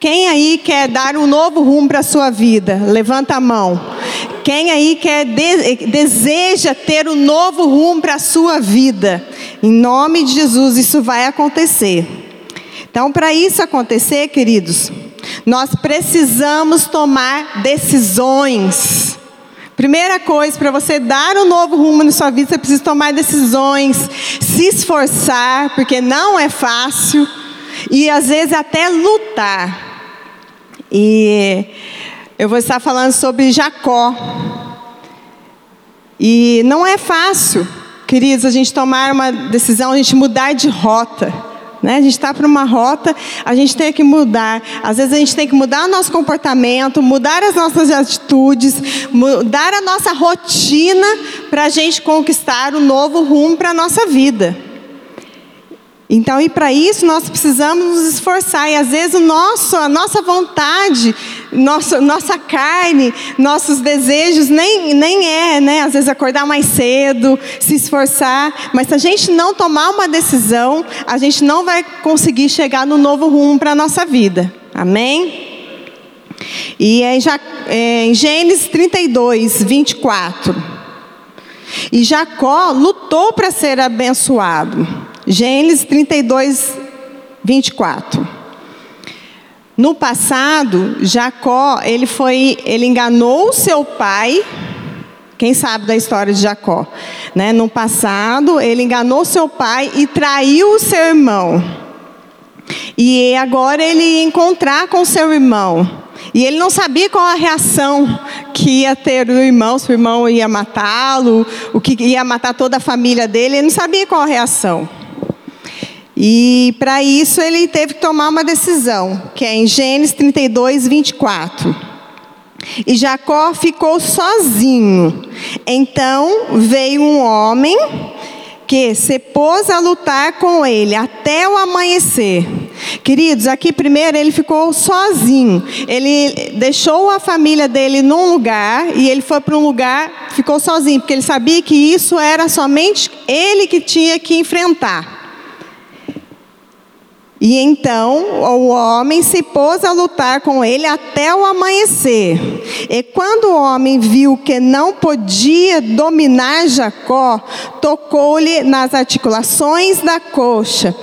Quem aí quer dar um novo rumo para a sua vida? Levanta a mão. Quem aí quer de, deseja ter um novo rumo para a sua vida? Em nome de Jesus, isso vai acontecer. Então, para isso acontecer, queridos, nós precisamos tomar decisões. Primeira coisa, para você dar um novo rumo na sua vida, você precisa tomar decisões, se esforçar, porque não é fácil, e às vezes até lutar. E eu vou estar falando sobre Jacó. E não é fácil, queridos, a gente tomar uma decisão, a gente mudar de rota. Né? A gente está para uma rota, a gente tem que mudar. Às vezes a gente tem que mudar o nosso comportamento, mudar as nossas atitudes, mudar a nossa rotina para a gente conquistar um novo rumo para a nossa vida. Então, e para isso nós precisamos nos esforçar. E às vezes o nosso, a nossa vontade, nossa, nossa carne, nossos desejos nem, nem é, né? Às vezes acordar mais cedo, se esforçar. Mas se a gente não tomar uma decisão, a gente não vai conseguir chegar no novo rumo para a nossa vida. Amém? E é é em Gênesis 32, 24. E Jacó lutou para ser abençoado. Gênesis 32, 24. No passado, Jacó, ele foi, ele enganou seu pai. Quem sabe da história de Jacó, né? No passado, ele enganou seu pai e traiu o seu irmão. E agora ele ia encontrar com seu irmão. E ele não sabia qual a reação que ia ter o irmão, se o irmão ia matá-lo, o que ia matar toda a família dele, ele não sabia qual a reação. E para isso ele teve que tomar uma decisão, que é em Gênesis 32, 24. E Jacó ficou sozinho. Então veio um homem que se pôs a lutar com ele até o amanhecer. Queridos, aqui primeiro ele ficou sozinho. Ele deixou a família dele num lugar e ele foi para um lugar, ficou sozinho, porque ele sabia que isso era somente ele que tinha que enfrentar. E então o homem se pôs a lutar com ele até o amanhecer. E quando o homem viu que não podia dominar Jacó, tocou-lhe nas articulações da coxa,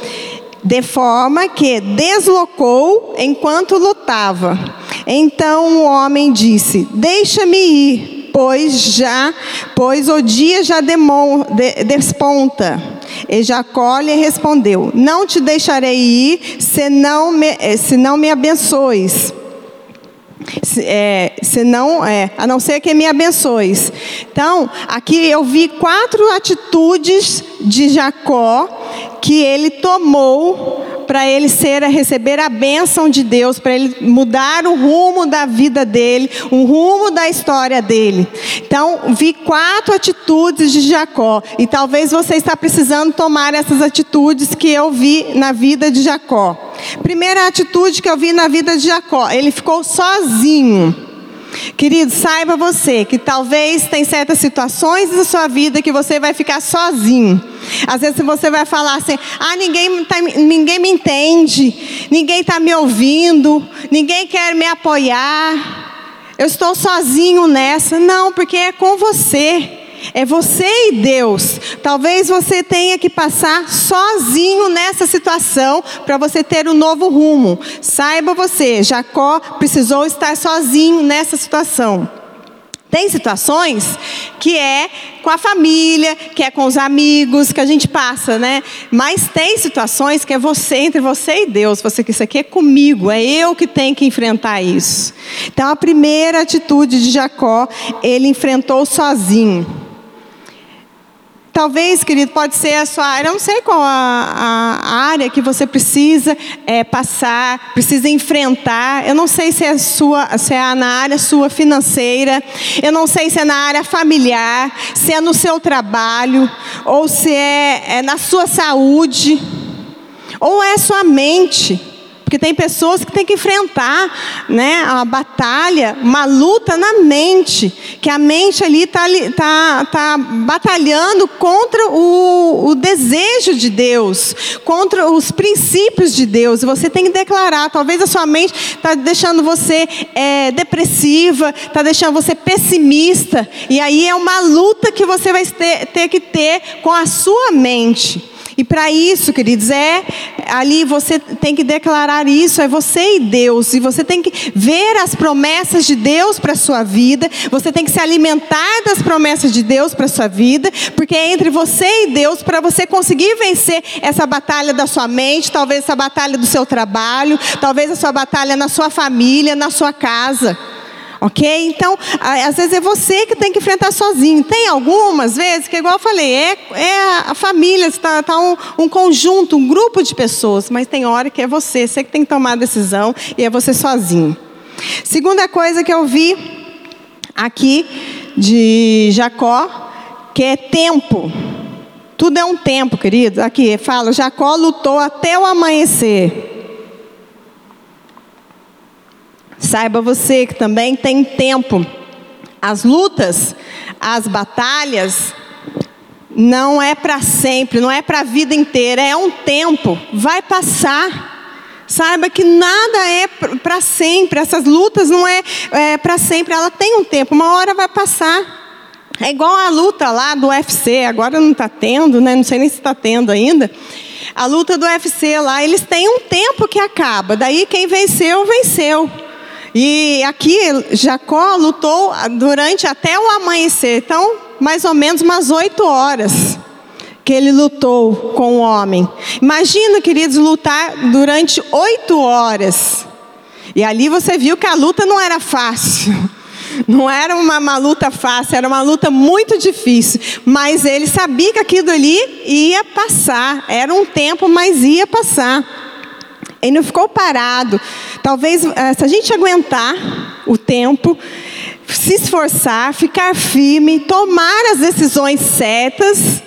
de forma que deslocou enquanto lutava. Então o homem disse: Deixa-me ir, pois já, pois o dia já demon, de, desponta. E Jacó lhe respondeu: Não te deixarei ir, se não me, eh, se não me abençoes. Se, é, se não, é, a não ser que me abençoes. Então, aqui eu vi quatro atitudes de Jacó que ele tomou para ele ser a receber a bênção de Deus, para ele mudar o rumo da vida dele, o rumo da história dele. Então, vi quatro atitudes de Jacó, e talvez você está precisando tomar essas atitudes que eu vi na vida de Jacó. Primeira atitude que eu vi na vida de Jacó, ele ficou sozinho. Querido, saiba você que talvez tem certas situações na sua vida que você vai ficar sozinho. Às vezes você vai falar assim: ah, ninguém, tá, ninguém me entende, ninguém está me ouvindo, ninguém quer me apoiar. Eu estou sozinho nessa. Não, porque é com você. É você e Deus. Talvez você tenha que passar sozinho nessa situação para você ter um novo rumo. Saiba você, Jacó precisou estar sozinho nessa situação. Tem situações que é com a família, que é com os amigos, que a gente passa, né? Mas tem situações que é você, entre você e Deus. Você que isso aqui é comigo, é eu que tenho que enfrentar isso. Então a primeira atitude de Jacó, ele enfrentou sozinho. Talvez, querido, pode ser a sua área, eu não sei qual a, a área que você precisa é, passar, precisa enfrentar. Eu não sei se é, sua, se é na área sua financeira, eu não sei se é na área familiar, se é no seu trabalho, ou se é, é na sua saúde, ou é sua mente. Porque tem pessoas que têm que enfrentar né, a batalha, uma luta na mente, que a mente ali está tá, tá batalhando contra o, o desejo de Deus, contra os princípios de Deus. E você tem que declarar. Talvez a sua mente está deixando você é, depressiva, está deixando você pessimista. E aí é uma luta que você vai ter, ter que ter com a sua mente. E para isso, queridos, é ali você tem que declarar isso, é você e Deus, e você tem que ver as promessas de Deus para a sua vida, você tem que se alimentar das promessas de Deus para a sua vida, porque é entre você e Deus para você conseguir vencer essa batalha da sua mente, talvez essa batalha do seu trabalho, talvez a sua batalha na sua família, na sua casa. Ok? Então, às vezes é você que tem que enfrentar sozinho. Tem algumas vezes que, igual eu falei, é, é a família, está tá um, um, conjunto, um grupo de pessoas, mas tem hora que é você, você que tem que tomar a decisão e é você sozinho. Segunda coisa que eu vi aqui de Jacó, que é tempo. Tudo é um tempo, querido. Aqui fala: Jacó lutou até o amanhecer. Saiba você que também tem tempo. As lutas, as batalhas, não é para sempre, não é para a vida inteira, é um tempo, vai passar. Saiba que nada é para sempre, essas lutas não é, é para sempre, ela tem um tempo, uma hora vai passar. É igual a luta lá do UFC, agora não está tendo, né? não sei nem se está tendo ainda. A luta do UFC lá, eles têm um tempo que acaba, daí quem venceu, venceu. E aqui Jacó lutou durante até o amanhecer, então mais ou menos umas oito horas que ele lutou com o homem. Imagina, queridos, lutar durante oito horas. E ali você viu que a luta não era fácil. Não era uma, uma, luta fácil, era uma luta muito difícil. Mas ele sabia que aquilo ali ia passar. Era um tempo, mas ia passar. Ele não ficou parado. Talvez, eh, se a gente aguentar o tempo, se esforçar, ficar firme, tomar as decisões certas,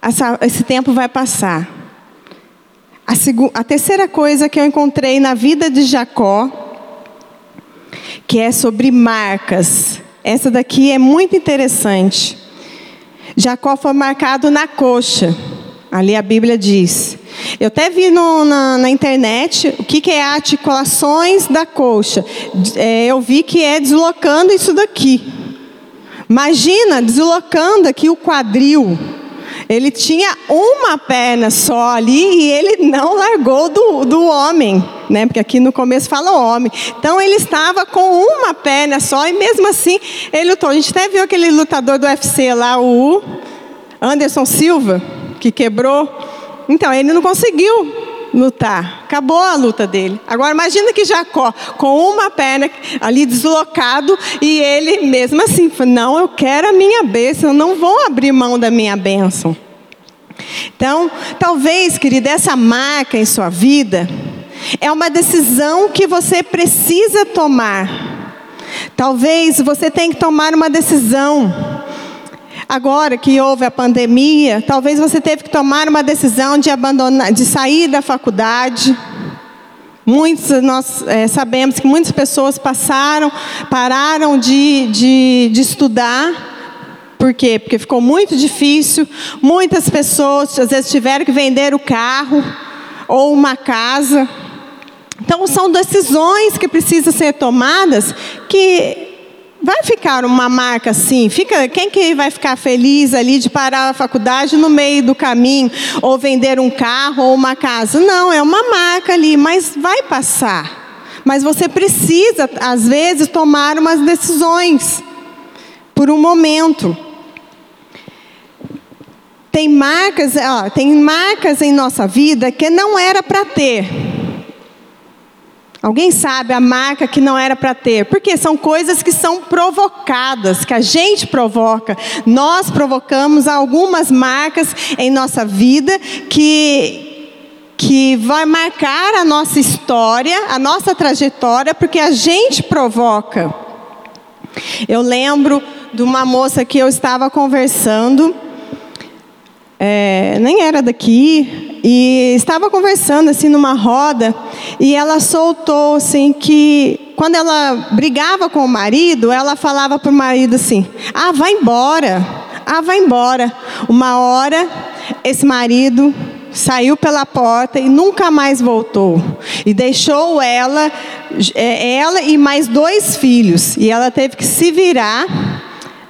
essa, esse tempo vai passar. A, a terceira coisa que eu encontrei na vida de Jacó, que é sobre marcas. Essa daqui é muito interessante. Jacó foi marcado na coxa. Ali a Bíblia diz. Eu até vi no, na, na, internet o que, que, é articulações da coxa. É, eu vi que é deslocando isso daqui. Imagina deslocando aqui o quadril. Ele tinha uma perna só ali e ele não largou do, do homem, né? Porque aqui no começo fala homem. Então ele estava com uma perna só e mesmo assim ele lutou. A gente até viu aquele lutador do UFC lá, o Anderson Silva que quebrou. Então, ele não conseguiu lutar. Acabou a luta dele. Agora imagina que Jacó, com uma perna ali deslocado, e ele mesmo assim, não, eu quero a minha bênção, eu não vou abrir mão da minha bênção. Então, talvez, querida, essa marca em sua vida é uma decisão que você precisa tomar. Talvez você tenha que tomar uma decisão Agora que houve a pandemia, talvez você teve que tomar uma decisão de abandonar, de sair da faculdade. Muitos, nós é, sabemos que muitas pessoas passaram, pararam de, de, de estudar. Por quê? Porque ficou muito difícil. Muitas pessoas, às vezes, tiveram que vender o carro ou uma casa. Então, são decisões que precisam ser tomadas que vai ficar uma marca assim? Fica, quem que vai ficar feliz ali de parar a faculdade no meio do caminho ou vender um carro ou uma casa? Não, é uma marca ali, mas vai passar. Mas você precisa, às vezes, tomar umas decisões por um momento. Tem marcas, ó, tem marcas em nossa vida que não era para ter. Alguém sabe a marca que não era para ter? Porque são coisas que são provocadas, que a gente provoca. Nós provocamos algumas marcas em nossa vida que que vai marcar a nossa história, a nossa trajetória, porque a gente provoca. Eu lembro de uma moça que eu estava conversando, é, nem era daqui, e estava conversando assim numa roda e ela soltou assim que quando ela brigava com o marido, ela falava para o marido assim: "Ah, vai embora. Ah, vai embora". Uma hora esse marido saiu pela porta e nunca mais voltou. E deixou ela, é, ela e mais dois filhos. E ela teve que se virar,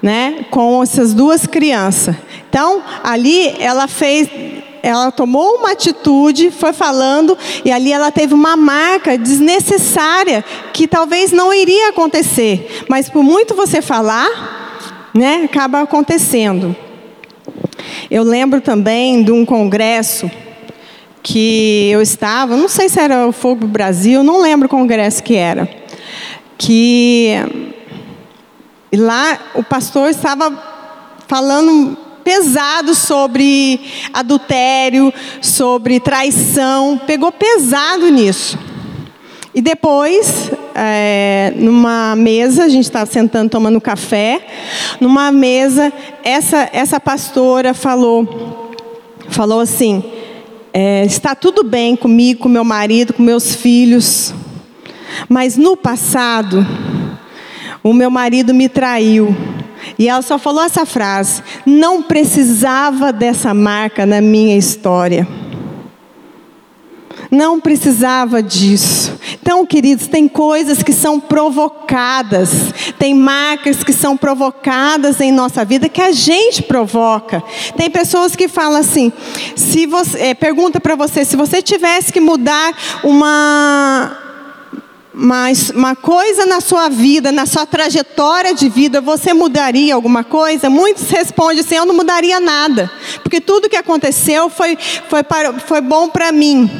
né, com essas duas crianças. Então, ali ela fez, ela tomou uma atitude, foi falando, e ali ela teve uma marca desnecessária que talvez não iria acontecer, mas por muito você falar, né, acaba acontecendo. Eu lembro também de um congresso que eu estava, não sei se era o Fogo Brasil, não lembro o congresso que era, que lá o pastor estava falando pesado sobre adultério, sobre traição, pegou pesado nisso. E depois, é, numa mesa, a gente estava sentando tomando café, numa mesa, essa, essa pastora falou, falou assim, é, está tudo bem comigo, com meu marido, com meus filhos, mas no passado, o meu marido me traiu. E ela só falou essa frase: não precisava dessa marca na minha história. Não precisava disso. Então, queridos, tem coisas que são provocadas, tem marcas que são provocadas em nossa vida que a gente provoca. Tem pessoas que falam assim: se você é, pergunta para você se você tivesse que mudar uma uma, uma coisa na sua vida, na sua trajetória de vida, você mudaria alguma coisa? Muitos respondem assim: eu não mudaria nada, porque tudo que aconteceu foi, foi, para, foi bom para mim.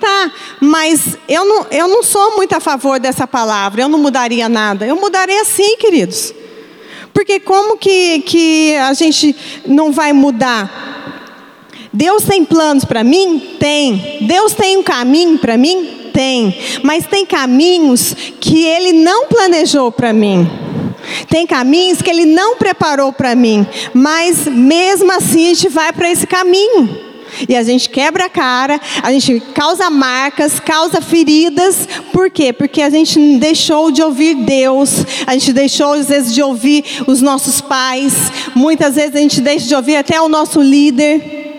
Tá, mas eu não, eu não sou muito a favor dessa palavra, eu não mudaria nada. Eu mudaria sim, queridos. Porque como que, que a gente não vai mudar? Deus tem planos para mim? Tem. Deus tem um caminho para mim? Tem. Mas tem caminhos que Ele não planejou para mim. Tem caminhos que Ele não preparou para mim. Mas mesmo assim a gente vai para esse caminho. E a gente quebra a cara, a gente causa marcas, causa feridas. Por quê? Porque a gente deixou de ouvir Deus, a gente deixou às vezes de ouvir os nossos pais, muitas vezes a gente deixa de ouvir até o nosso líder.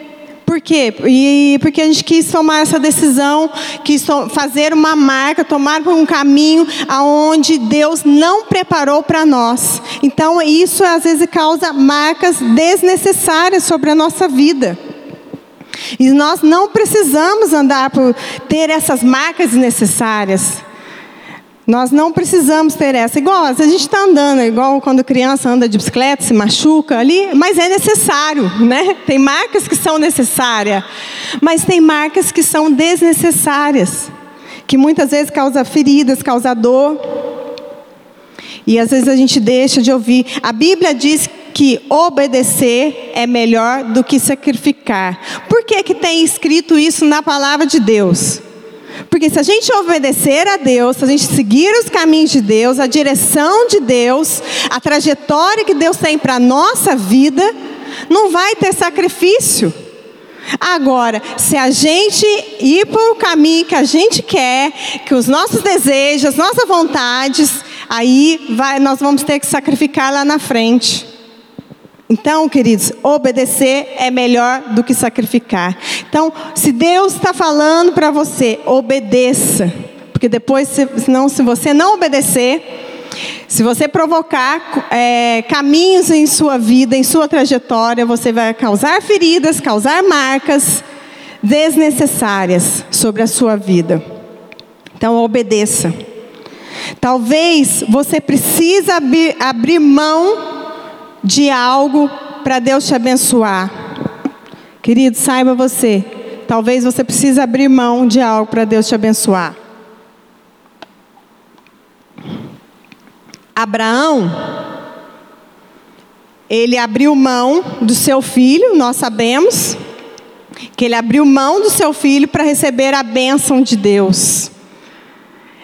Por quê? E porque a gente quis tomar essa decisão, quis fazer uma marca, tomar um caminho aonde Deus não preparou para nós. Então isso às vezes causa marcas desnecessárias sobre a nossa vida. E nós não precisamos andar por ter essas marcas necessárias. Nós não precisamos ter essa. Igual, a gente está andando, igual quando criança anda de bicicleta, se machuca ali, mas é necessário, né? Tem marcas que são necessárias, mas tem marcas que são desnecessárias, que muitas vezes causam feridas, causam dor. E às vezes a gente deixa de ouvir. A Bíblia diz que obedecer é melhor do que sacrificar. Por que, que tem escrito isso na palavra de Deus? Porque se a gente obedecer a Deus, se a gente seguir os caminhos de Deus, a direção de Deus, a trajetória que Deus tem para a nossa vida, não vai ter sacrifício. Agora, se a gente ir para o caminho que a gente quer, que os nossos desejos, as nossas vontades, aí vai, nós vamos ter que sacrificar lá na frente. Então, queridos, obedecer é melhor do que sacrificar. Então, se Deus está falando para você, obedeça. Porque depois, se, senão, se você não obedecer, se você provocar é, caminhos em sua vida, em sua trajetória, você vai causar feridas, causar marcas desnecessárias sobre a sua vida. Então, obedeça. Talvez você precise abrir, abrir mão de algo para Deus te abençoar. Querido, saiba você, talvez você precise abrir mão de algo para Deus te abençoar. Abraão, ele abriu mão do seu filho, nós sabemos que ele abriu mão do seu filho para receber a bênção de Deus.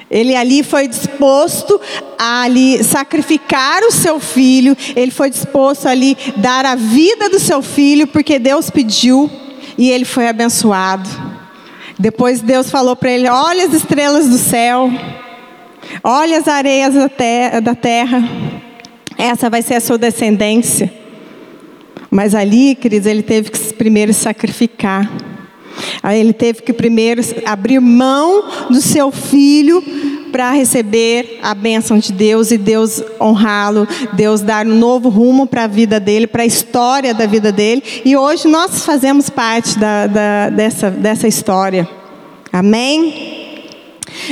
Ele ali foi disposto a ali sacrificar o seu filho, ele foi disposto ali dar a vida do seu filho, porque Deus pediu E ele foi abençoado. Depois Deus falou para ele: Olha as estrelas do céu, olha as areias da terra, essa vai ser a sua descendência. Mas ali, queridos, ele teve que primeiro sacrificar. Aí ele teve que primeiro abrir mão do seu filho para receber a bênção de Deus e Deus honrá-lo, Deus dar um novo rumo para a vida dele, para a história da vida dele. E hoje nós fazemos parte da, da, dessa, dessa história. Amém?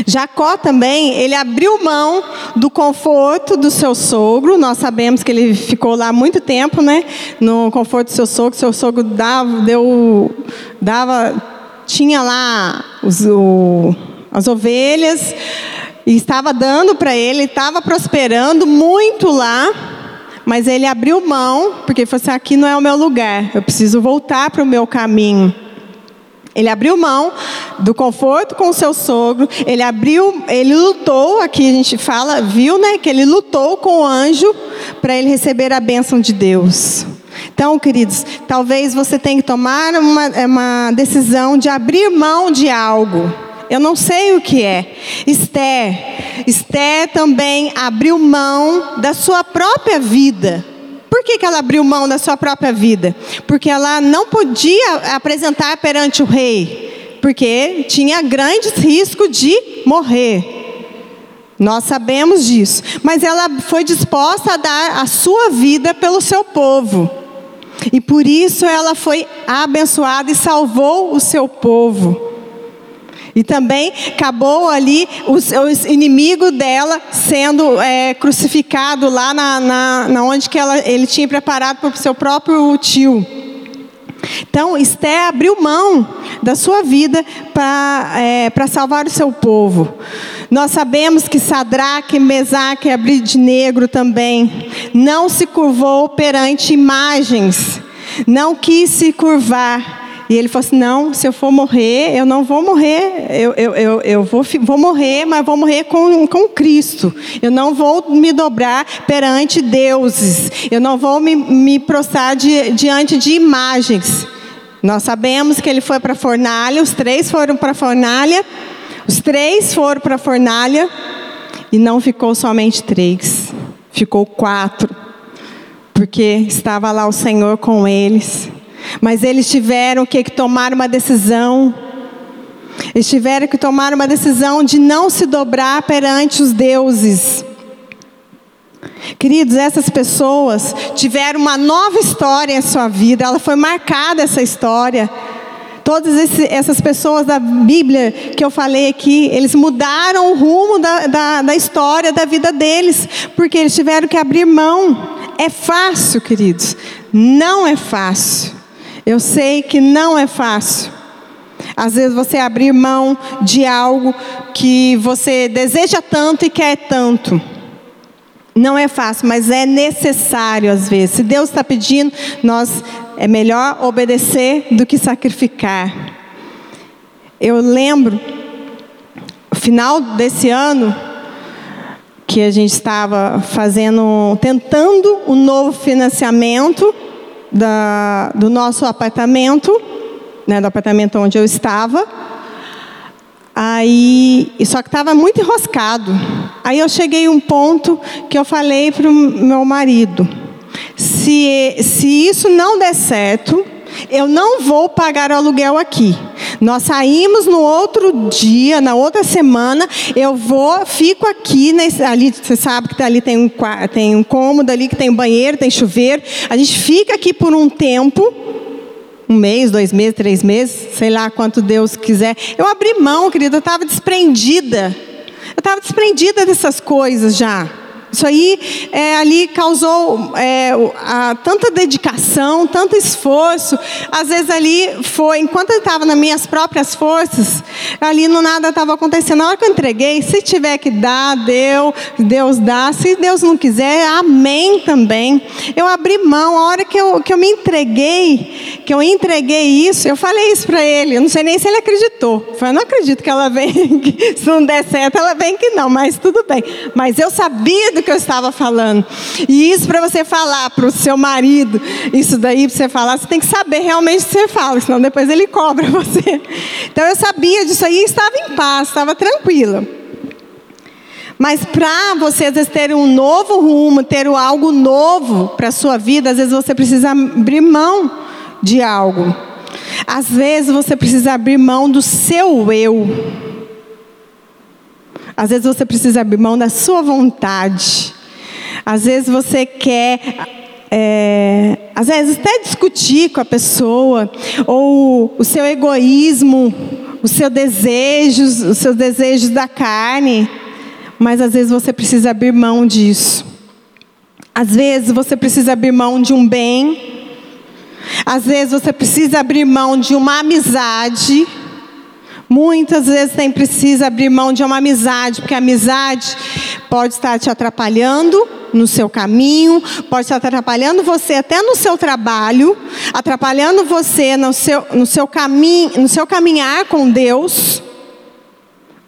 Jacó também, ele abriu mão do conforto do seu sogro. Nós sabemos que ele ficou lá muito tempo, né? No conforto do seu sogro. Seu sogro dava, deu, dava, tinha lá os, o, as ovelhas e estava dando para ele, estava prosperando muito lá. Mas ele abriu mão, porque ele falou assim: aqui não é o meu lugar, eu preciso voltar para o meu caminho. Ele abriu mão do conforto com o seu sogro, ele abriu, ele lutou, aqui a gente fala, viu, né, que ele lutou com o anjo para ele receber a bênção de Deus. Então, queridos, talvez você tenha que tomar uma, uma decisão de abrir mão de algo. Eu não sei o que é. Esther, Esther também abriu mão da sua própria vida por que, que ela abriu mão da sua própria vida? Porque ela não podia apresentar perante o rei, porque tinha grandes risco de morrer. Nós sabemos disso. Mas ela foi disposta a dar a sua vida pelo seu povo. E por isso ela foi abençoada e salvou o seu povo. E também acabou ali os, os inimigo dela sendo é, crucificado lá na, na, na, onde que ela, ele tinha preparado para o seu próprio tio. Então, Esté abriu mão da sua vida para é, salvar o seu povo. Nós sabemos que Sadraque, Mesaque e Negro também não se curvou perante imagens, não quis se curvar e ele falou assim: não, se eu for morrer, eu não vou morrer, eu, eu, eu, eu vou, vou morrer, mas vou morrer com, com Cristo. Eu não vou me dobrar perante deuses, eu não vou me, me prostrar di, diante de imagens. Nós sabemos que ele foi para a fornalha, os três foram para a fornalha, os três foram para a fornalha, e não ficou somente três, ficou quatro, porque estava lá o Senhor com eles. Mas eles tiveram que tomar uma decisão. Eles tiveram que tomar uma decisão de não se dobrar perante os deuses. Queridos, essas pessoas tiveram uma nova história em sua vida, ela foi marcada essa história. Todas essas pessoas da Bíblia que eu falei aqui, eles mudaram o rumo da, da, da história da vida deles, porque eles tiveram que abrir mão. É fácil, queridos? Não é fácil. Eu sei que não é fácil. Às vezes você abrir mão de algo que você deseja tanto e quer tanto. Não é fácil, mas é necessário às vezes. Se Deus está pedindo, nós é melhor obedecer do que sacrificar. Eu lembro, final desse ano, que a gente estava fazendo, tentando um novo financiamento da, do nosso apartamento, né, do apartamento onde eu estava. Aí, só que estava muito enroscado. Aí eu cheguei a um ponto que eu falei para o meu marido: se, se isso não der certo, eu não vou pagar o aluguel aqui. Nós saímos no outro dia, na outra semana, eu vou, fico aqui, nesse, ali, você sabe que ali tem um, tem um cômodo ali que tem banheiro, tem chuveiro. A gente fica aqui por um tempo, um mês, dois meses, três meses, sei lá quanto Deus quiser. Eu abri mão, querida, eu estava desprendida. Eu estava desprendida dessas coisas já. Isso aí é, ali causou é, a, tanta dedicação, tanto esforço. Às vezes ali foi, enquanto eu estava nas minhas próprias forças, ali no nada estava acontecendo. Na hora que eu entreguei, se tiver que dar, deu, Deus dá. Se Deus não quiser, amém também. Eu abri mão. A hora que eu, que eu me entreguei, que eu entreguei isso, eu falei isso para ele. Eu não sei nem se ele acreditou. Eu falei, não acredito que ela vem, se não der certo, ela vem que não, mas tudo bem. Mas eu sabia do que eu estava falando. E isso para você falar para o seu marido, isso daí para você falar, você tem que saber realmente o que você fala, senão depois ele cobra você. Então eu sabia disso aí e estava em paz, estava tranquila. Mas para você, às vezes, ter um novo rumo, ter algo novo para a sua vida, às vezes você precisa abrir mão de algo. Às vezes você precisa abrir mão do seu eu. Às vezes você precisa abrir mão da sua vontade. Às vezes você quer, é, às vezes até discutir com a pessoa, ou o seu egoísmo, os seus desejos, os seus desejos da carne mas às vezes você precisa abrir mão disso. Às vezes você precisa abrir mão de um bem. Às vezes você precisa abrir mão de uma amizade. Muitas vezes tem precisa abrir mão de uma amizade, porque a amizade pode estar te atrapalhando no seu caminho, pode estar atrapalhando você até no seu trabalho, atrapalhando você no seu, no seu caminho, no seu caminhar com Deus.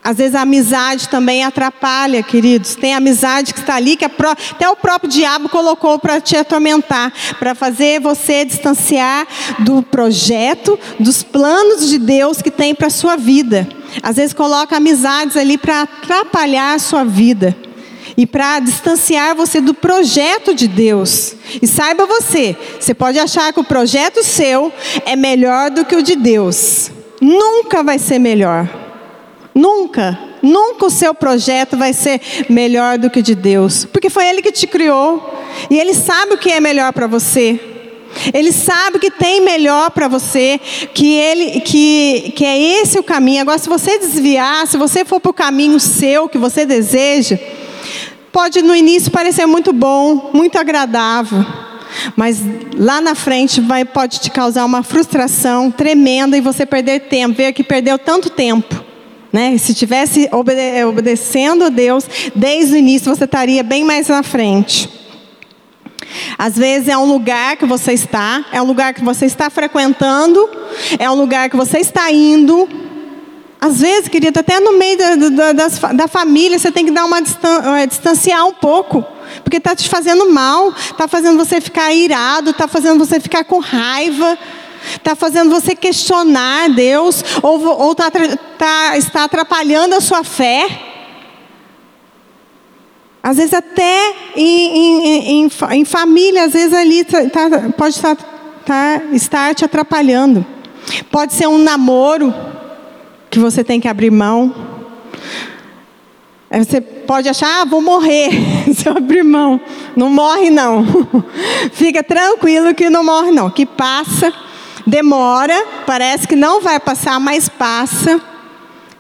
Às vezes a amizade também atrapalha, queridos. Tem amizade que está ali que até o próprio diabo colocou para te atormentar, para fazer você distanciar do projeto, dos planos de Deus que tem para a sua vida. Às vezes coloca amizades ali para atrapalhar a sua vida e para distanciar você do projeto de Deus. E saiba você, você pode achar que o projeto seu é melhor do que o de Deus. Nunca vai ser melhor. Nunca, nunca o seu projeto vai ser melhor do que o de Deus, porque foi Ele que te criou e Ele sabe o que é melhor para você. Ele sabe que tem melhor para você, que ele, que, que é esse o caminho. Agora, se você desviar, se você for para o caminho seu que você deseja, pode no início parecer muito bom, muito agradável, mas lá na frente vai, pode te causar uma frustração tremenda e você perder tempo, ver que perdeu tanto tempo. Né? Se tivesse obede obedecendo a Deus desde o início, você estaria bem mais na frente. Às vezes é um lugar que você está, é um lugar que você está frequentando, é um lugar que você está indo. Às vezes, querido, até no meio da, da, da, da família, você tem que dar uma é, distanciar um pouco, porque está te fazendo mal, está fazendo você ficar irado, está fazendo você ficar com raiva. Está fazendo você questionar Deus ou, ou tá, tá, está atrapalhando a sua fé. Às vezes até em, em, em, em família, às vezes ali tá, tá, pode estar, tá, estar te atrapalhando. Pode ser um namoro que você tem que abrir mão. Você pode achar, ah, vou morrer se eu abrir mão. Não morre não. Fica tranquilo que não morre não. Que passa demora, parece que não vai passar, mas passa.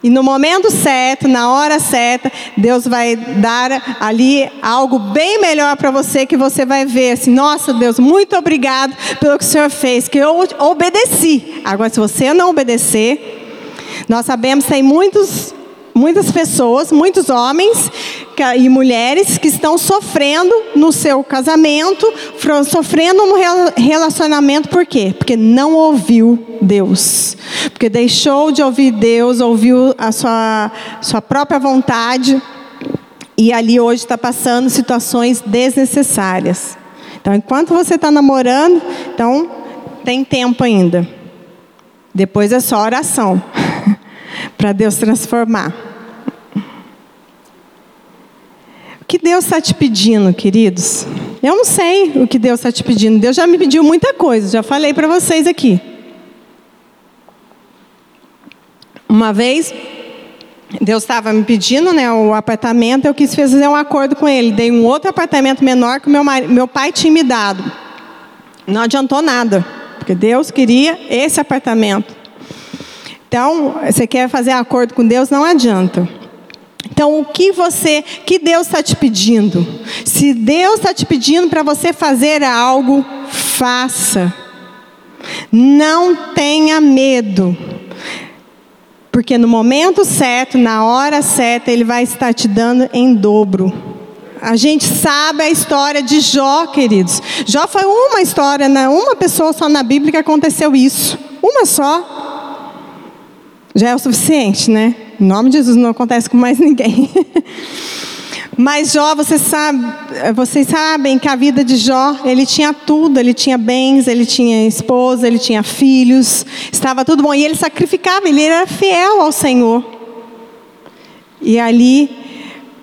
E no momento certo, na hora certa, Deus vai dar ali algo bem melhor para você que você vai ver assim: "Nossa, Deus, muito obrigado pelo que o Senhor fez, que eu obedeci". Agora se você não obedecer, nós sabemos que tem muitos muitas pessoas, muitos homens e mulheres que estão sofrendo no seu casamento, sofrendo no relacionamento, por quê? Porque não ouviu Deus. Porque deixou de ouvir Deus, ouviu a sua, sua própria vontade, e ali hoje está passando situações desnecessárias. Então, enquanto você está namorando, então tem tempo ainda. Depois é só oração para Deus transformar. Que Deus está te pedindo, queridos? Eu não sei o que Deus está te pedindo. Deus já me pediu muita coisa, já falei para vocês aqui. Uma vez, Deus estava me pedindo né, o apartamento, eu quis fazer um acordo com ele. Dei um outro apartamento menor que meu, meu pai tinha me dado. Não adiantou nada, porque Deus queria esse apartamento. Então, você quer fazer acordo com Deus, não adianta. Então, o que você, que Deus está te pedindo? Se Deus está te pedindo para você fazer algo, faça. Não tenha medo. Porque no momento certo, na hora certa, Ele vai estar te dando em dobro. A gente sabe a história de Jó, queridos. Jó foi uma história, né? uma pessoa só na Bíblia que aconteceu isso. Uma só. Já é o suficiente, né? Em nome de Jesus, não acontece com mais ninguém. Mas Jó, você sabe, vocês sabem que a vida de Jó, ele tinha tudo, ele tinha bens, ele tinha esposa, ele tinha filhos, estava tudo bom. E ele sacrificava, ele era fiel ao Senhor. E ali,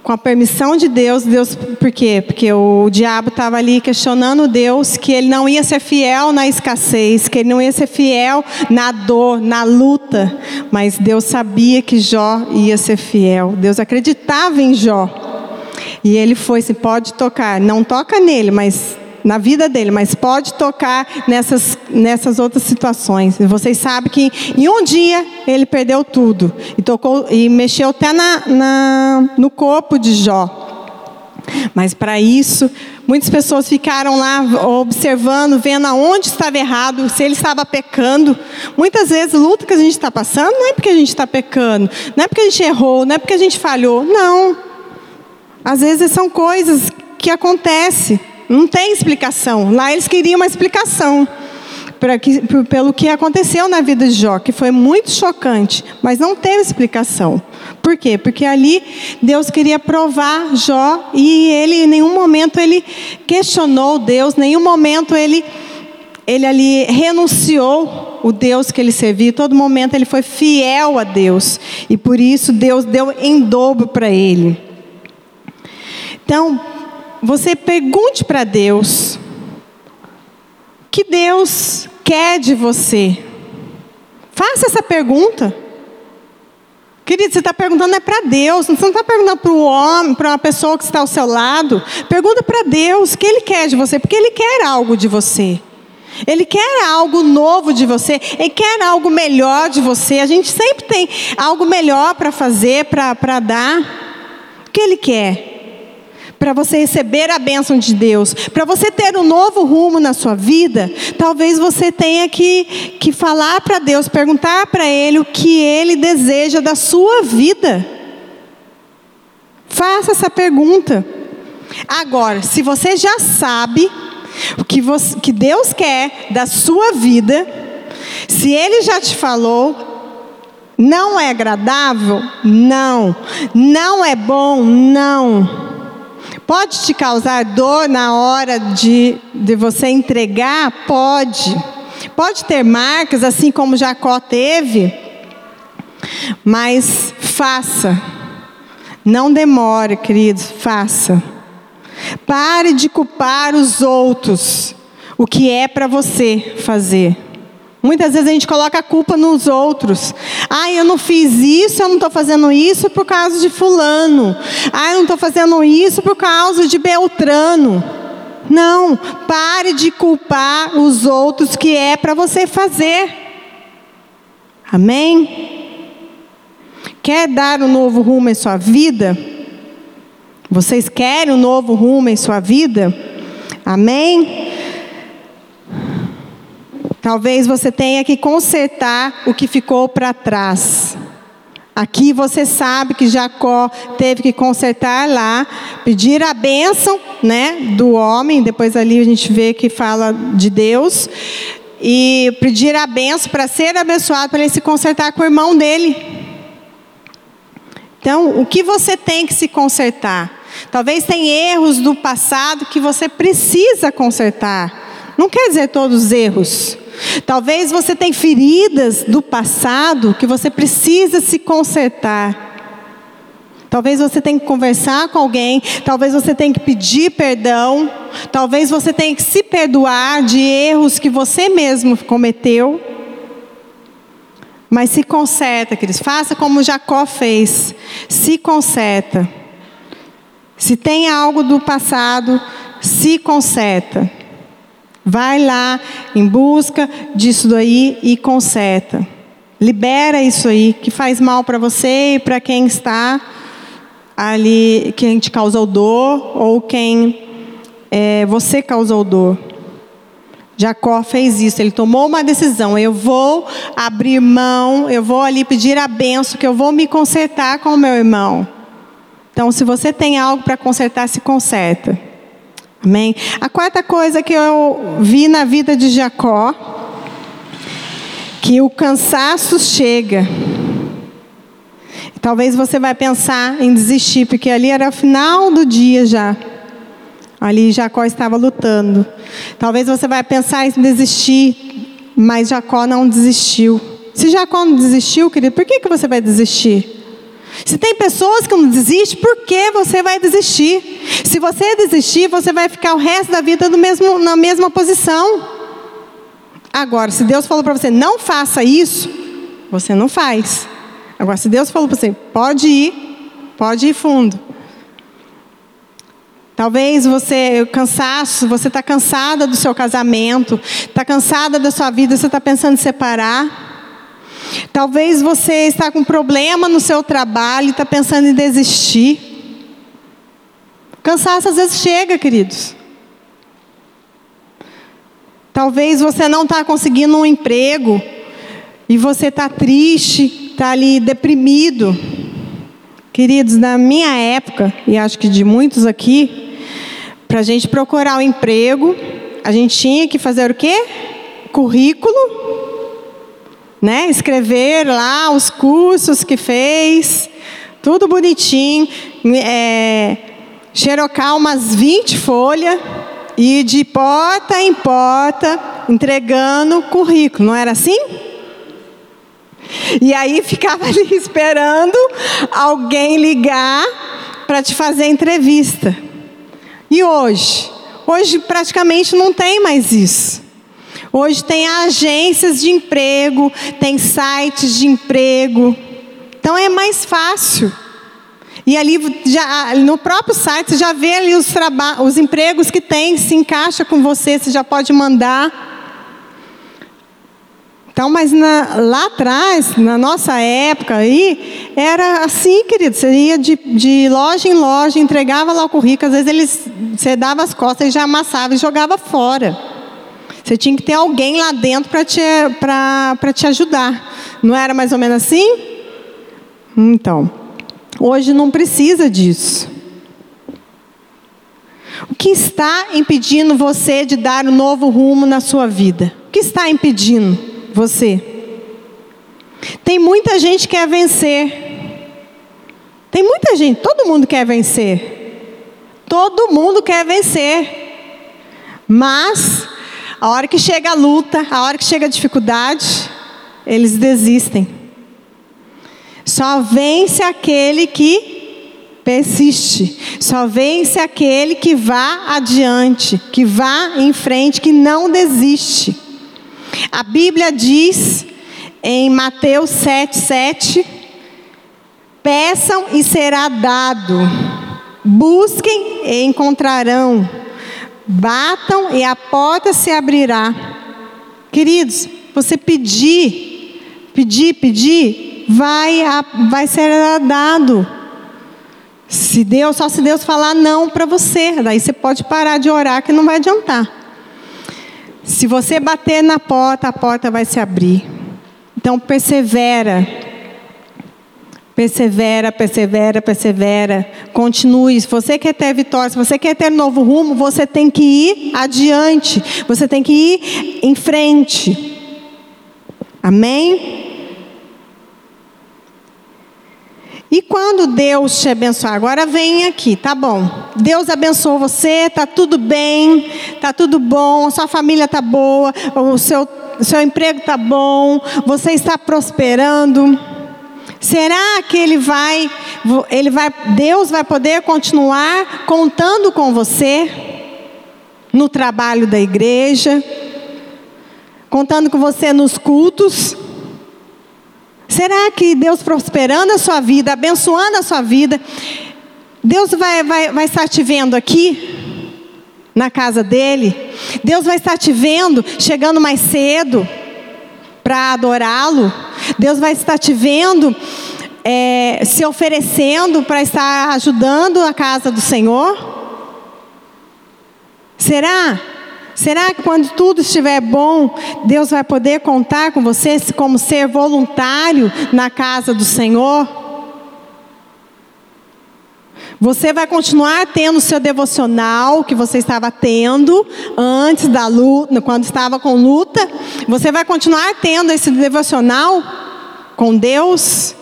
com a permissão de Deus, Deus, por quê? Porque o diabo estava ali questionando Deus que ele não ia ser fiel na escassez, que ele não ia ser fiel na dor, na luta. Mas Deus sabia que Jó ia ser fiel. Deus acreditava em Jó. E ele foi assim: pode tocar, não toca nele, mas na vida dele, mas pode tocar nessas, nessas outras situações. Vocês sabem que em um dia ele perdeu tudo e tocou e mexeu até na, na no corpo de Jó. Mas para isso, muitas pessoas ficaram lá observando, vendo aonde estava errado, se ele estava pecando. Muitas vezes, luta que a gente está passando não é porque a gente está pecando, não é porque a gente errou, não é porque a gente falhou. Não. Às vezes são coisas que acontecem, não tem explicação. Lá eles queriam uma explicação que, pelo que aconteceu na vida de Jó, que foi muito chocante, mas não teve explicação. Por quê? Porque ali Deus queria provar Jó e ele em nenhum momento ele questionou Deus, em nenhum momento ele ele ali renunciou o Deus que ele servia, todo momento ele foi fiel a Deus. E por isso Deus deu em dobro para ele. Então, você pergunte para Deus o que Deus quer de você. Faça essa pergunta. Querido, você está perguntando é para Deus, você não está perguntando para o homem, para uma pessoa que está ao seu lado. Pergunta para Deus o que Ele quer de você, porque Ele quer algo de você. Ele quer algo novo de você, Ele quer algo melhor de você. A gente sempre tem algo melhor para fazer, para dar. O que Ele quer? Para você receber a bênção de Deus, para você ter um novo rumo na sua vida, talvez você tenha que, que falar para Deus, perguntar para Ele o que Ele deseja da sua vida. Faça essa pergunta. Agora, se você já sabe o que, você, que Deus quer da sua vida, se Ele já te falou, não é agradável? Não. Não é bom? Não. Pode te causar dor na hora de, de você entregar? Pode. Pode ter marcas, assim como Jacó teve. Mas faça. Não demore, queridos, faça. Pare de culpar os outros. O que é para você fazer. Muitas vezes a gente coloca a culpa nos outros. Ah, eu não fiz isso, eu não estou fazendo isso por causa de fulano. Ah, eu não estou fazendo isso por causa de Beltrano. Não, pare de culpar os outros que é para você fazer. Amém? Quer dar um novo rumo em sua vida? Vocês querem um novo rumo em sua vida? Amém? Talvez você tenha que consertar o que ficou para trás. Aqui você sabe que Jacó teve que consertar lá, pedir a bênção, né, do homem, depois ali a gente vê que fala de Deus, e pedir a bênção para ser abençoado, para ele se consertar com o irmão dele. Então, o que você tem que se consertar? Talvez tenha erros do passado que você precisa consertar. Não quer dizer todos os erros. Talvez você tenha feridas do passado que você precisa se consertar. Talvez você tenha que conversar com alguém, talvez você tenha que pedir perdão, talvez você tenha que se perdoar de erros que você mesmo cometeu. Mas se conserta, queridos. Faça como Jacó fez. Se conserta. Se tem algo do passado, se conserta. Vai lá em busca disso daí e conserta. Libera isso aí que faz mal para você e para quem está ali, quem te causou dor ou quem é, você causou dor. Jacó fez isso, ele tomou uma decisão. Eu vou abrir mão, eu vou ali pedir a benção, que eu vou me consertar com o meu irmão. Então, se você tem algo para consertar, se conserta. Amém? A quarta coisa que eu vi na vida de Jacó, que o cansaço chega. Talvez você vai pensar em desistir, porque ali era o final do dia já. Ali Jacó estava lutando. Talvez você vai pensar em desistir, mas Jacó não desistiu. Se Jacó não desistiu, querido, por que, que você vai desistir? Se tem pessoas que não desistem, por que você vai desistir? Se você desistir, você vai ficar o resto da vida mesmo, na mesma posição. Agora, se Deus falou para você, não faça isso, você não faz. Agora, se Deus falou para você, pode ir, pode ir fundo. Talvez você, cansaço, você está cansada do seu casamento, está cansada da sua vida, você está pensando em separar. Talvez você está com problema no seu trabalho e está pensando em desistir. Cansaço às vezes chega, queridos. Talvez você não está conseguindo um emprego e você está triste, está ali deprimido. Queridos, na minha época, e acho que de muitos aqui, para a gente procurar um emprego, a gente tinha que fazer o quê? Currículo né? Escrever lá os cursos que fez, tudo bonitinho, é, xerocar umas 20 folhas e de porta em porta entregando currículo, não era assim? E aí ficava ali esperando alguém ligar para te fazer entrevista. E hoje? Hoje praticamente não tem mais isso. Hoje tem agências de emprego, tem sites de emprego. Então é mais fácil. E ali, já, no próprio site, você já vê ali os, os empregos que tem, se encaixa com você, você já pode mandar. Então, mas na, lá atrás, na nossa época aí, era assim, querido. Você ia de, de loja em loja, entregava lá o currículo, às vezes eles, você dava as costas e já amassava e jogava fora. Você tinha que ter alguém lá dentro para te, te ajudar. Não era mais ou menos assim? Então, hoje não precisa disso. O que está impedindo você de dar um novo rumo na sua vida? O que está impedindo você? Tem muita gente que quer vencer. Tem muita gente, todo mundo quer vencer. Todo mundo quer vencer. Mas a hora que chega a luta, a hora que chega a dificuldade, eles desistem. Só vence aquele que persiste. Só vence aquele que vá adiante, que vá em frente, que não desiste. A Bíblia diz em Mateus 7,7: Peçam e será dado, busquem e encontrarão Batam e a porta se abrirá. Queridos, você pedir, pedir, pedir, vai, vai ser dado. Se Deus, só se Deus falar não para você, daí você pode parar de orar que não vai adiantar. Se você bater na porta, a porta vai se abrir. Então persevera, Persevera, persevera, persevera. Continue. Se você quer ter vitória, se você quer ter novo rumo, você tem que ir adiante. Você tem que ir em frente. Amém? E quando Deus te abençoar, agora vem aqui, tá bom? Deus abençoou você, tá tudo bem, tá tudo bom, sua família tá boa, o seu, seu emprego tá bom, você está prosperando. Será que ele vai, ele vai, Deus vai poder continuar contando com você no trabalho da igreja, contando com você nos cultos? Será que Deus prosperando a sua vida, abençoando a sua vida, Deus vai, vai, vai estar te vendo aqui, na casa dele? Deus vai estar te vendo chegando mais cedo para adorá-lo? Deus vai estar te vendo, é, se oferecendo para estar ajudando a casa do Senhor? Será? Será que quando tudo estiver bom, Deus vai poder contar com você como ser voluntário na casa do Senhor? Você vai continuar tendo o seu devocional que você estava tendo antes da luta, quando estava com luta. Você vai continuar tendo esse devocional com Deus.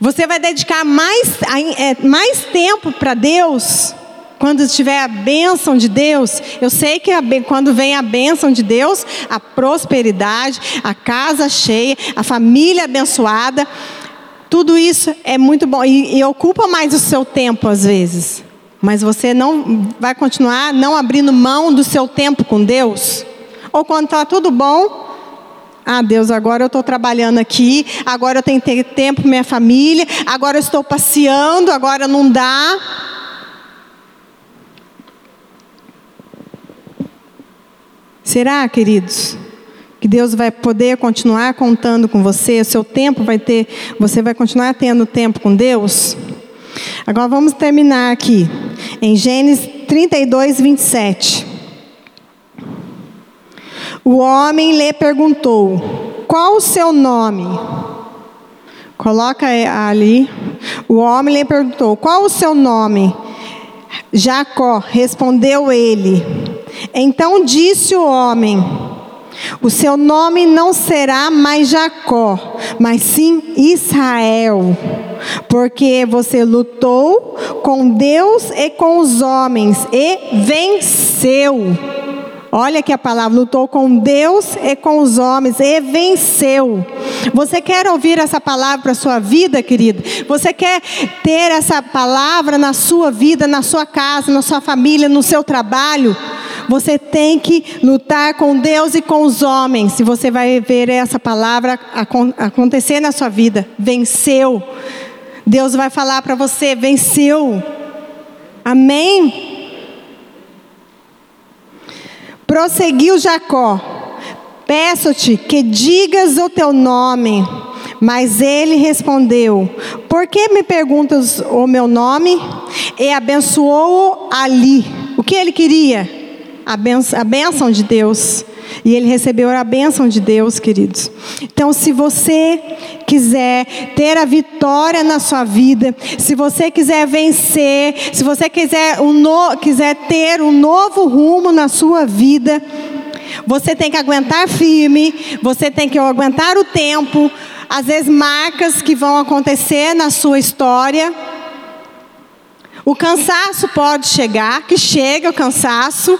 Você vai dedicar mais, é, mais tempo para Deus quando tiver a bênção de Deus, eu sei que a, quando vem a bênção de Deus, a prosperidade, a casa cheia, a família abençoada, tudo isso é muito bom e, e ocupa mais o seu tempo às vezes. Mas você não vai continuar não abrindo mão do seu tempo com Deus? Ou quando está tudo bom, ah, Deus, agora eu estou trabalhando aqui, agora eu tenho que ter tempo com minha família, agora eu estou passeando, agora não dá. Será, queridos, que Deus vai poder continuar contando com você, seu tempo vai ter, você vai continuar tendo tempo com Deus? Agora vamos terminar aqui, em Gênesis 32, 27. O homem lhe perguntou: Qual o seu nome? Coloca ali. O homem lhe perguntou: Qual o seu nome? Jacó respondeu ele: então disse o homem: O seu nome não será mais Jacó, mas sim Israel, porque você lutou com Deus e com os homens e venceu. Olha que a palavra lutou com Deus e com os homens e venceu. Você quer ouvir essa palavra para sua vida, querido? Você quer ter essa palavra na sua vida, na sua casa, na sua família, no seu trabalho? Você tem que lutar com Deus e com os homens. Se você vai ver essa palavra acontecer na sua vida, venceu. Deus vai falar para você, venceu. Amém? Prosseguiu Jacó: Peço-te que digas o teu nome. Mas ele respondeu: Por que me perguntas o meu nome? E abençoou ali. O que ele queria? A benção, a benção de Deus. E ele recebeu a benção de Deus, queridos. Então, se você quiser ter a vitória na sua vida, se você quiser vencer, se você quiser, um no, quiser ter um novo rumo na sua vida, você tem que aguentar firme, você tem que aguentar o tempo, às vezes marcas que vão acontecer na sua história. O cansaço pode chegar, que chega o cansaço.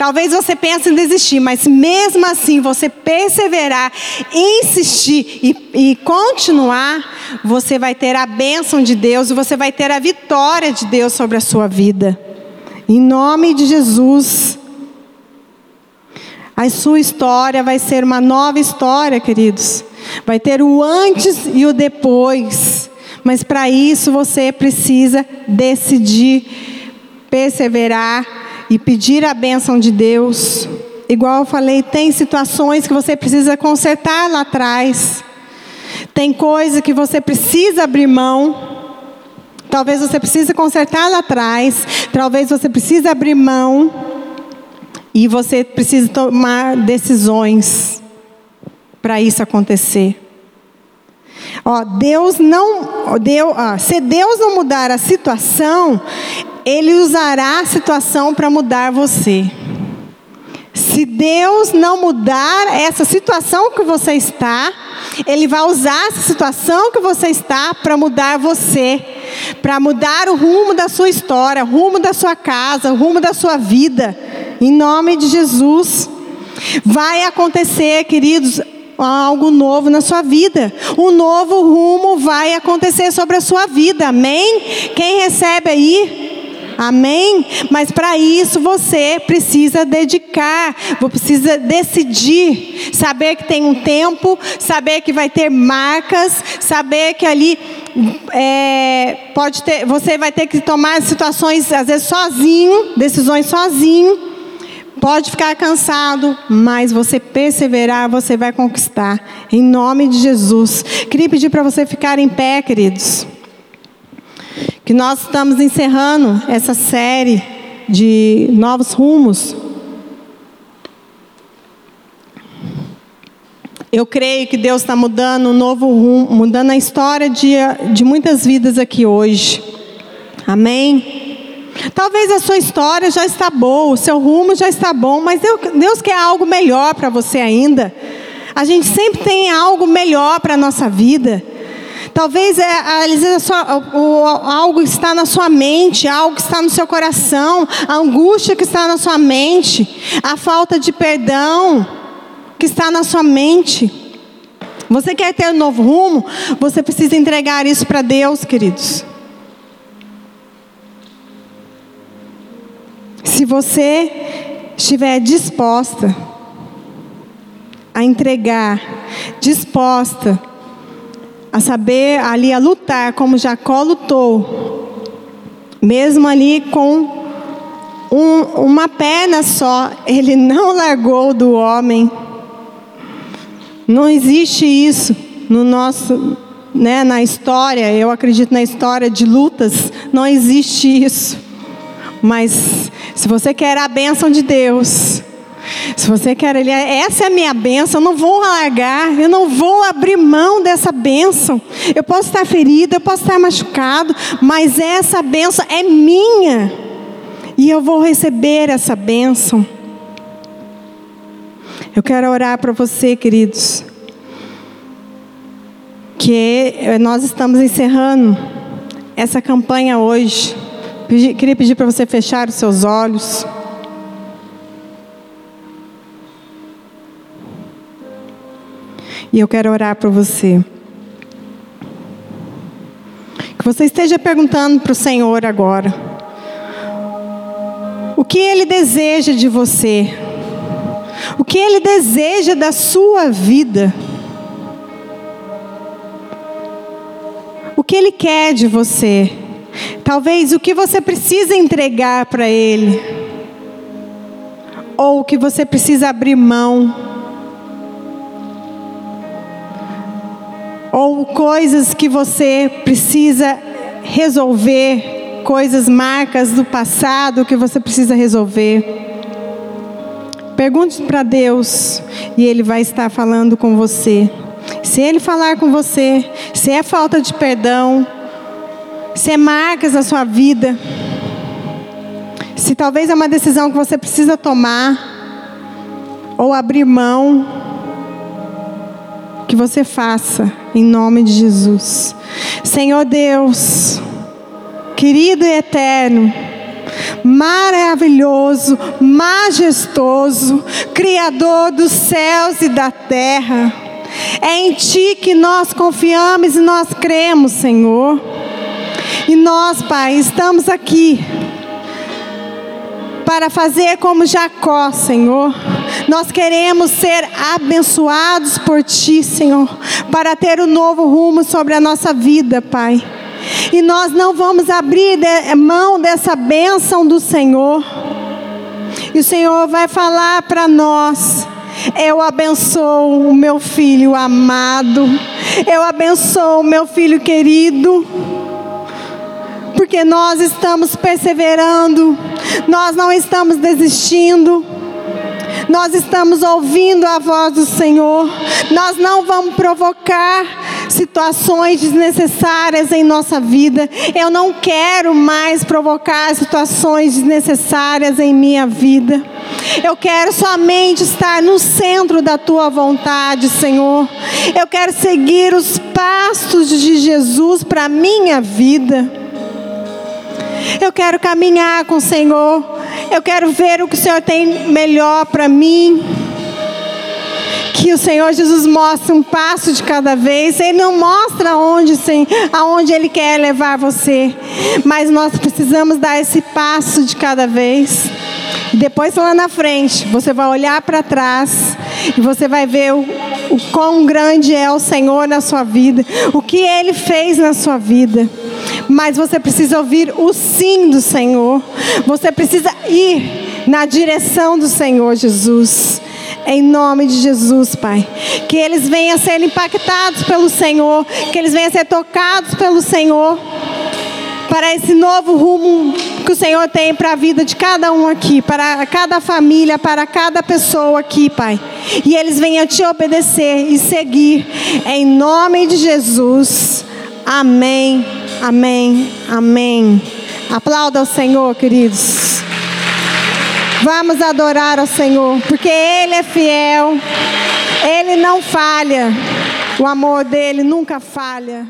Talvez você pense em desistir, mas mesmo assim você perseverar, insistir e, e continuar, você vai ter a bênção de Deus e você vai ter a vitória de Deus sobre a sua vida. Em nome de Jesus. A sua história vai ser uma nova história, queridos. Vai ter o antes e o depois. Mas para isso você precisa decidir perseverar e pedir a bênção de Deus. Igual eu falei, tem situações que você precisa consertar lá atrás. Tem coisa que você precisa abrir mão. Talvez você precise consertar lá atrás. Talvez você precise abrir mão. E você precisa tomar decisões para isso acontecer. Ó, Deus não, Deus, ó, se Deus não mudar a situação, ele usará a situação para mudar você. Se Deus não mudar essa situação que você está, Ele vai usar essa situação que você está para mudar você, para mudar o rumo da sua história, o rumo da sua casa, o rumo da sua vida. Em nome de Jesus. Vai acontecer, queridos, algo novo na sua vida. Um novo rumo vai acontecer sobre a sua vida. Amém? Quem recebe aí? Amém? Mas para isso você precisa dedicar, você precisa decidir, saber que tem um tempo, saber que vai ter marcas, saber que ali é, pode ter, você vai ter que tomar situações às vezes sozinho, decisões sozinho. Pode ficar cansado, mas você perseverar, você vai conquistar. Em nome de Jesus. Queria pedir para você ficar em pé, queridos que nós estamos encerrando essa série de novos rumos. Eu creio que Deus está mudando um novo rumo, mudando a história de, de muitas vidas aqui hoje. Amém? Talvez a sua história já está boa, o seu rumo já está bom, mas Deus quer algo melhor para você ainda. A gente sempre tem algo melhor para a nossa vida. Talvez é, vezes sua, o, algo está na sua mente, algo está no seu coração, a angústia que está na sua mente, a falta de perdão que está na sua mente. Você quer ter um novo rumo? Você precisa entregar isso para Deus, queridos. Se você estiver disposta a entregar, disposta a saber ali a lutar como Jacó lutou, mesmo ali com um, uma perna só, ele não largou do homem. Não existe isso no nosso, né, na história. Eu acredito na história de lutas, não existe isso. Mas se você quer a bênção de Deus, se você quer ele, essa é a minha bênção, eu não vou largar, eu não vou abrir mão dessa bênção. Eu posso estar ferido, eu posso estar machucado, mas essa bênção é minha. E eu vou receber essa bênção. Eu quero orar para você, queridos. Que nós estamos encerrando essa campanha hoje. Queria pedir para você fechar os seus olhos. E eu quero orar para você. Que você esteja perguntando para o Senhor agora. O que Ele deseja de você? O que Ele deseja da sua vida? O que Ele quer de você? Talvez o que você precisa entregar para Ele, ou o que você precisa abrir mão. ou coisas que você precisa resolver, coisas marcas do passado que você precisa resolver. Pergunte para Deus e Ele vai estar falando com você. Se Ele falar com você, se é falta de perdão, se é marcas na sua vida, se talvez é uma decisão que você precisa tomar, ou abrir mão, que você faça em nome de Jesus. Senhor Deus, querido e eterno, maravilhoso, majestoso, Criador dos céus e da terra, é em Ti que nós confiamos e nós cremos, Senhor. E nós, Pai, estamos aqui para fazer como Jacó, Senhor. Nós queremos ser abençoados por Ti, Senhor, para ter um novo rumo sobre a nossa vida, Pai. E nós não vamos abrir mão dessa bênção do Senhor. E o Senhor vai falar para nós. Eu abençoo o meu filho amado. Eu abençoo o meu filho querido porque nós estamos perseverando, nós não estamos desistindo. Nós estamos ouvindo a voz do Senhor. Nós não vamos provocar situações desnecessárias em nossa vida. Eu não quero mais provocar situações desnecessárias em minha vida. Eu quero somente estar no centro da tua vontade, Senhor. Eu quero seguir os passos de Jesus para minha vida. Eu quero caminhar com o Senhor. Eu quero ver o que o Senhor tem melhor para mim. Que o Senhor Jesus mostre um passo de cada vez. Ele não mostra onde, sim, aonde Ele quer levar você. Mas nós precisamos dar esse passo de cada vez. Depois lá na frente, você vai olhar para trás e você vai ver o, o quão grande é o Senhor na sua vida, o que Ele fez na sua vida mas você precisa ouvir o sim do Senhor. Você precisa ir na direção do Senhor Jesus. Em nome de Jesus, Pai. Que eles venham a ser impactados pelo Senhor. Que eles venham a ser tocados pelo Senhor. Para esse novo rumo que o Senhor tem para a vida de cada um aqui, para cada família, para cada pessoa aqui, Pai. E eles venham te obedecer e seguir. Em nome de Jesus. Amém. Amém, amém. Aplauda ao Senhor, queridos. Vamos adorar ao Senhor, porque Ele é fiel, Ele não falha, o amor dele nunca falha.